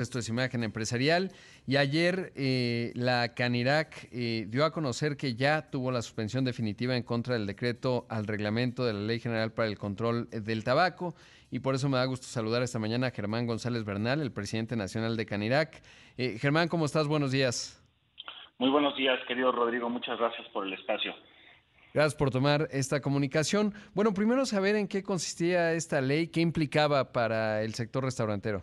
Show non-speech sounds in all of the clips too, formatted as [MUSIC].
Esto es Imagen Empresarial. Y ayer eh, la Canirac eh, dio a conocer que ya tuvo la suspensión definitiva en contra del decreto al reglamento de la Ley General para el Control del Tabaco. Y por eso me da gusto saludar esta mañana a Germán González Bernal, el presidente nacional de Canirac. Eh, Germán, ¿cómo estás? Buenos días. Muy buenos días, querido Rodrigo. Muchas gracias por el espacio. Gracias por tomar esta comunicación. Bueno, primero saber en qué consistía esta ley, qué implicaba para el sector restaurantero.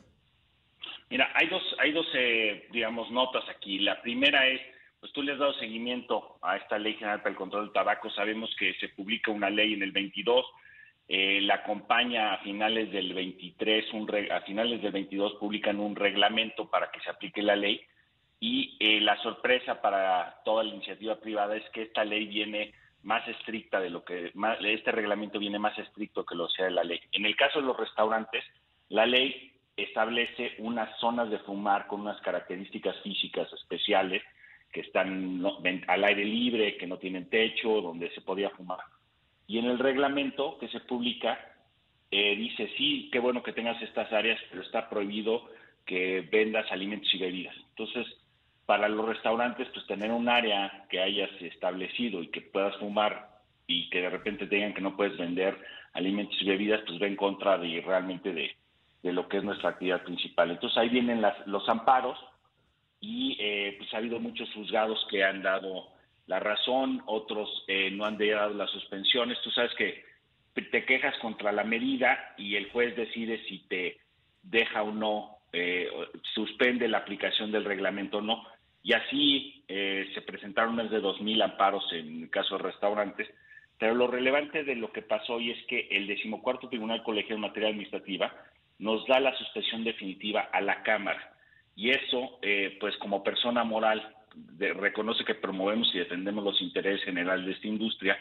Mira, hay dos, hay dos, eh, digamos, notas aquí. La primera es, pues tú le has dado seguimiento a esta ley general para el control del tabaco. Sabemos que se publica una ley en el 22, eh, la acompaña a finales del 23, un a finales del 22 publican un reglamento para que se aplique la ley. Y eh, la sorpresa para toda la iniciativa privada es que esta ley viene más estricta de lo que este reglamento viene más estricto que lo sea de la ley. En el caso de los restaurantes, la ley establece unas zonas de fumar con unas características físicas especiales que están al aire libre, que no tienen techo, donde se podía fumar. Y en el reglamento que se publica eh, dice, sí, qué bueno que tengas estas áreas, pero está prohibido que vendas alimentos y bebidas. Entonces, para los restaurantes, pues tener un área que hayas establecido y que puedas fumar y que de repente tengan que no puedes vender alimentos y bebidas, pues va en contra de realmente de, de lo que es nuestra actividad principal. Entonces ahí vienen los amparos y eh, pues ha habido muchos juzgados que han dado la razón, otros eh, no han dado las suspensiones. Tú sabes que te quejas contra la medida y el juez decide si te deja o no, eh, suspende la aplicación del reglamento o no. Y así se presentaron más de 2.000 amparos en el caso de restaurantes. Pero lo relevante de lo que pasó hoy es que el decimocuarto Tribunal Colegial de Materia Administrativa nos da la suspensión definitiva a la Cámara. Y eso, eh, pues como persona moral, reconoce que promovemos y defendemos los intereses generales de esta industria.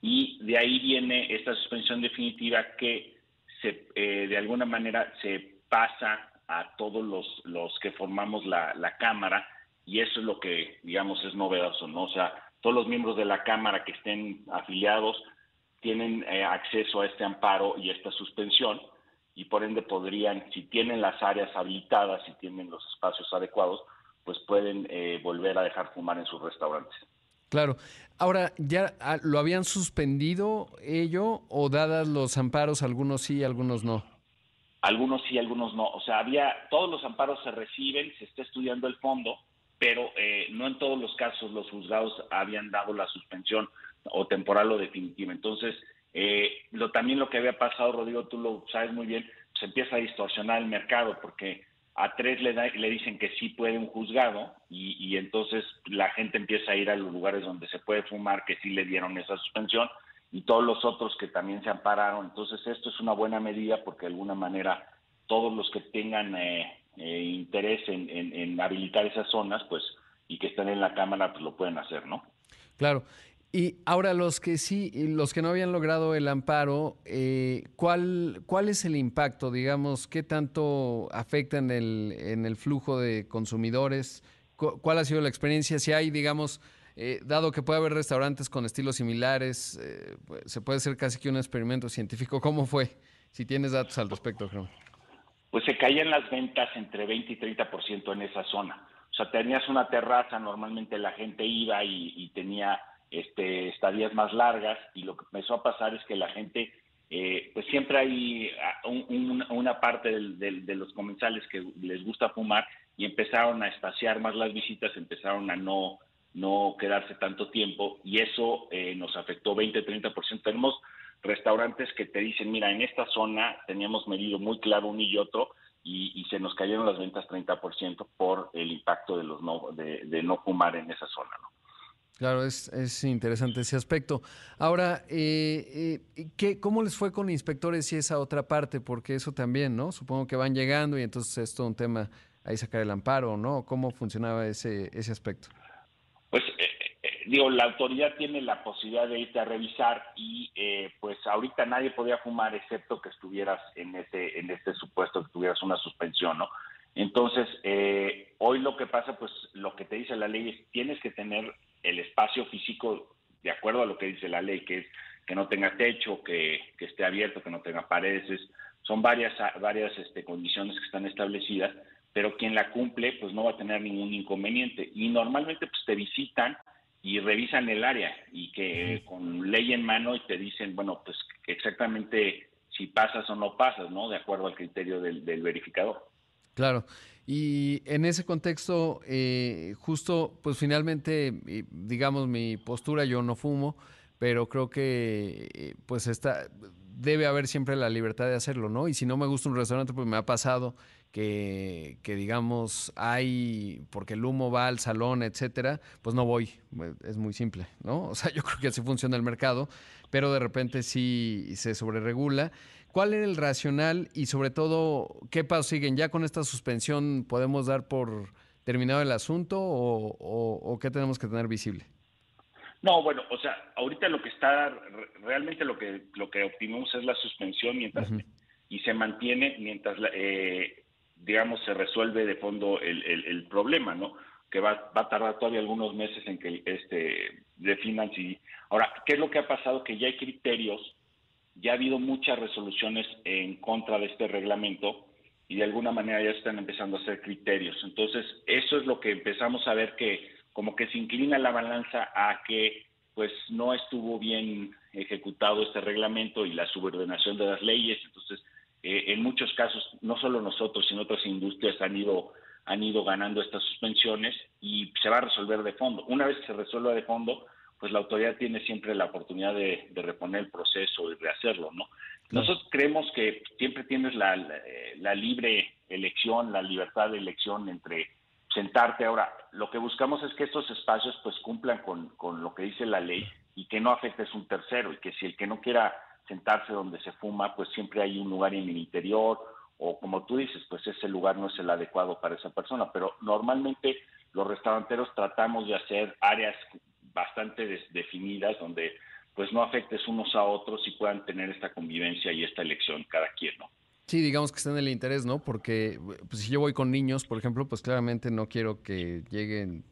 Y de ahí viene esta suspensión definitiva que se, eh, de alguna manera se pasa a todos los, los que formamos la, la Cámara y eso es lo que, digamos, es novedoso, ¿no? O sea, todos los miembros de la Cámara que estén afiliados tienen eh, acceso a este amparo y esta suspensión y por ende podrían, si tienen las áreas habilitadas, si tienen los espacios adecuados, pues pueden eh, volver a dejar fumar en sus restaurantes. Claro. Ahora, ¿ya ah, lo habían suspendido ello o dadas los amparos, algunos sí, algunos no? Algunos sí, algunos no. O sea, había, todos los amparos se reciben, se está estudiando el fondo, pero eh, no en todos los casos los juzgados habían dado la suspensión o temporal o definitiva. Entonces, eh, lo, también lo que había pasado, Rodrigo, tú lo sabes muy bien, se empieza a distorsionar el mercado porque a tres le, le dicen que sí puede un juzgado y, entonces la gente empieza a ir a los lugares donde se puede fumar que sí le dieron esa suspensión y todos los otros que también se ampararon. Entonces esto es una buena medida porque de alguna manera todos los que tengan eh, eh, interés en, en, habilitar esas zonas, pues y que estén en la Cámara, pues lo pueden hacer, ¿no? Claro. Y ahora los que sí, los que no habían logrado el amparo, eh, ¿cuál, ¿cuál es el impacto? Digamos, ¿qué tanto afecta en el, en el flujo de consumidores? ¿Cuál ha sido la experiencia? Si hay, digamos, eh, dado que puede haber restaurantes con estilos similares, eh, pues, se puede hacer casi que un experimento científico. ¿Cómo fue? Si tienes datos al respecto, creo. Pues se caían las ventas entre 20 y 30% en esa zona. O sea, tenías una terraza, normalmente la gente iba y tenía este, estadías más largas y lo que empezó a pasar es que la gente, eh, pues siempre hay ah, una parte de los comensales que les gusta fumar y empezaron a espaciar más las visitas, empezaron a no, no quedarse tanto tiempo y eso eh, nos afectó 20-30%. Tenemos restaurantes que te dicen, mira, en esta zona teníamos medido muy claro uno y otro y, y se nos cayeron las ventas 30% por el impacto de, los no, de, de no fumar en esa zona. ¿no? Claro, es, es, interesante ese aspecto. Ahora, eh, eh, ¿qué, ¿cómo les fue con inspectores y esa otra parte? Porque eso también, ¿no? Supongo que van llegando y entonces es todo un tema ahí sacar el amparo, ¿no? ¿Cómo funcionaba ese, ese aspecto? Pues, eh, digo, la autoridad tiene la posibilidad de irte a revisar y pues ahorita nadie podía fumar excepto que estuvieras en ese, en este supuesto, que tuvieras una suspensión, ¿no? Entonces, hoy lo que pasa, pues lo que te dice la ley es tienes que tener el espacio físico de acuerdo a lo que dice la ley, que es que no tenga techo, que, esté abierto, que no tenga paredes. Son varias, varias este, condiciones que están establecidas, pero quien la cumple pues no va a tener ningún inconveniente. Y normalmente pues te visitan y revisan el área y que con ley en mano y te dicen, bueno, pues exactamente si pasas o no pasas, ¿no? De acuerdo al criterio del, verificador. Claro. Y en ese contexto, eh, justo, pues finalmente, digamos, mi postura, yo no fumo, pero creo que, eh, pues está, debe haber siempre la libertad de hacerlo, ¿no? Y si no me gusta un restaurante, pues me ha pasado que, que, digamos hay, porque el humo va al salón, etcétera, pues no voy. Es muy simple, ¿no? O sea, [LAUGHS] yo creo que así funciona el mercado, pero de repente sí se sobreregula. ¿Cuál era el racional y sobre todo qué pasos siguen? ¿Ya con esta suspensión podemos dar por terminado el asunto o, o qué tenemos que tener visible? No, bueno, o sea, ahorita lo que está, realmente lo que lo que optimamos es la suspensión mientras y se mantiene mientras, eh, digamos, se resuelve de fondo el, el, problema, ¿no? Que va, va, a tardar todavía algunos meses en que este definan si. Ahora, ¿qué es lo que ha pasado? Que ya hay criterios, ya ha habido muchas resoluciones en contra de este reglamento y de alguna manera ya están empezando a hacer criterios. Entonces, eso es lo que empezamos a ver que como que se inclina la balanza a que pues no estuvo bien ejecutado este reglamento y la subordinación de las leyes. Entonces, eh, en muchos casos, no solo nosotros, sino otras industrias han ido, han ido ganando estas suspensiones y se va a resolver de fondo. Una vez que se resuelva de fondo, pues la autoridad tiene siempre la oportunidad de, reponer el proceso y rehacerlo, ¿no? Nosotros creemos que siempre tienes la, la libre elección, la libertad de elección entre sentarte. Ahora, lo que buscamos es que estos espacios pues cumplan con, con lo que dice la ley y que no afectes un tercero y que si el que no quiera sentarse donde se fuma, pues siempre hay un lugar en el interior o como tú dices, pues ese lugar no es el adecuado para esa persona. Pero normalmente los restauranteros tratamos de hacer áreas bastante definidas donde pues no afectes unos a otros y puedan tener esta convivencia y esta elección cada quien, ¿no? Sí, digamos que está en el interés, ¿no? Porque pues, si yo voy con niños, por ejemplo, pues claramente no quiero que lleguen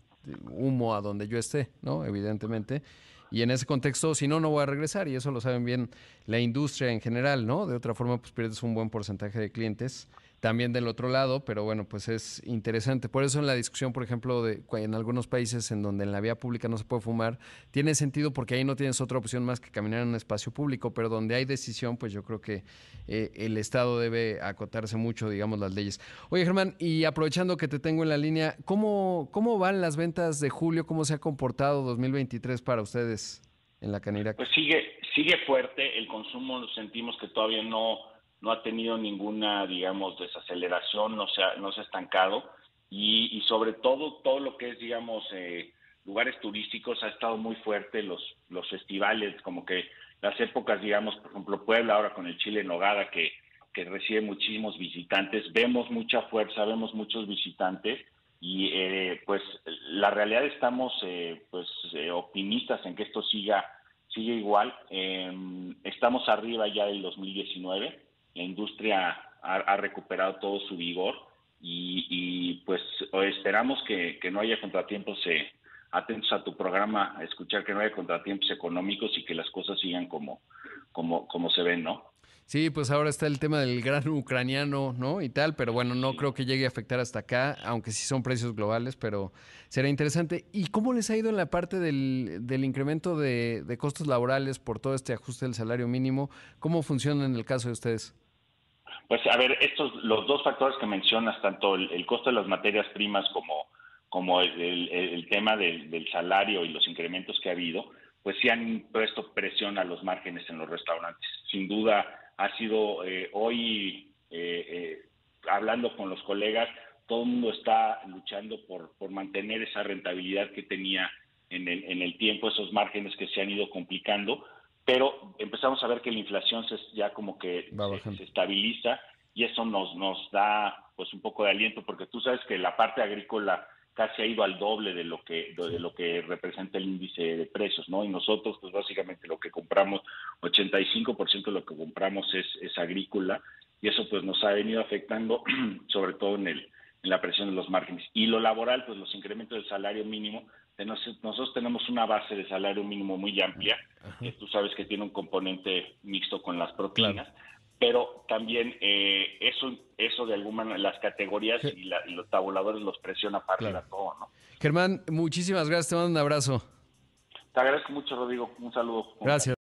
humo a donde yo esté, ¿no? Evidentemente. Y en ese contexto, si no, no voy a regresar. Y eso lo saben bien la industria en general, ¿no? De otra forma, pues pierdes un buen porcentaje de clientes también del otro lado, pero bueno, pues es interesante. Por eso en la discusión, por ejemplo, de en algunos países en donde en la vía pública no se puede fumar, tiene sentido porque ahí no tienes otra opción más que caminar en un espacio público, pero donde hay decisión, pues yo creo que eh, el Estado debe acotarse mucho, digamos, las leyes. Oye, Germán, y aprovechando que te tengo en la línea, ¿cómo, cómo van las ventas de julio? ¿Cómo se ha comportado 2023 para ustedes en la Canirac? Pues sigue, sigue fuerte, el consumo sentimos que todavía no no ha tenido ninguna, digamos, desaceleración, no se ha, no se ha estancado y, sobre todo todo lo que es, digamos, eh, lugares turísticos ha estado muy fuerte, los, los festivales, como que las épocas, digamos, por ejemplo, Puebla ahora con el Chile Nogada que, que recibe muchísimos visitantes, vemos mucha fuerza, vemos muchos visitantes y eh, pues la realidad estamos eh, pues optimistas en que esto siga sigue igual. Em, estamos arriba ya del 2019 la industria ha, recuperado todo su vigor y, pues esperamos que, no haya contratiempos, eh, atentos a tu programa, a escuchar que no haya contratiempos económicos y que las cosas sigan como, como, como se ven, ¿no? Sí, pues ahora está el tema del gran ucraniano, ¿no? Y tal, pero bueno, no creo que llegue a afectar hasta acá, aunque sí son precios globales, pero será interesante. ¿Y cómo les ha ido en la parte del, del incremento de, de, costos laborales por todo este ajuste del salario mínimo? ¿Cómo funciona en el caso de ustedes? Pues a ver, estos los dos factores que mencionas, tanto el, costo de las materias primas como, como el, tema del, salario y los incrementos que ha habido, pues sí han puesto presión a los márgenes en los restaurantes. Sin duda ha sido eh, hoy, eh, eh, hablando con los colegas, todo el mundo está luchando por, por mantener esa rentabilidad que tenía en el, en el tiempo, esos márgenes que se han ido complicando pero empezamos a ver que la inflación se, ya como que se, estabiliza y eso nos, nos da pues un poco de aliento porque tú sabes que la parte agrícola casi ha ido al doble de lo que de lo que representa el índice de precios, ¿no? Y nosotros pues básicamente lo que compramos 85% de lo que compramos es, es agrícola y eso pues nos ha venido afectando [CLEARS THROAT] sobre todo en el en la presión de los márgenes. Y lo laboral, pues los incrementos del salario mínimo nosotros tenemos una base de salario mínimo muy amplia, que tú sabes que tiene un componente mixto con las propinas, pero también eh, eso, eso de alguna manera, las categorías y, los tabuladores los presiona para arriba todo, ¿no? Germán, muchísimas gracias, te mando un abrazo. Te agradezco mucho, Rodrigo. Un saludo. Gracias.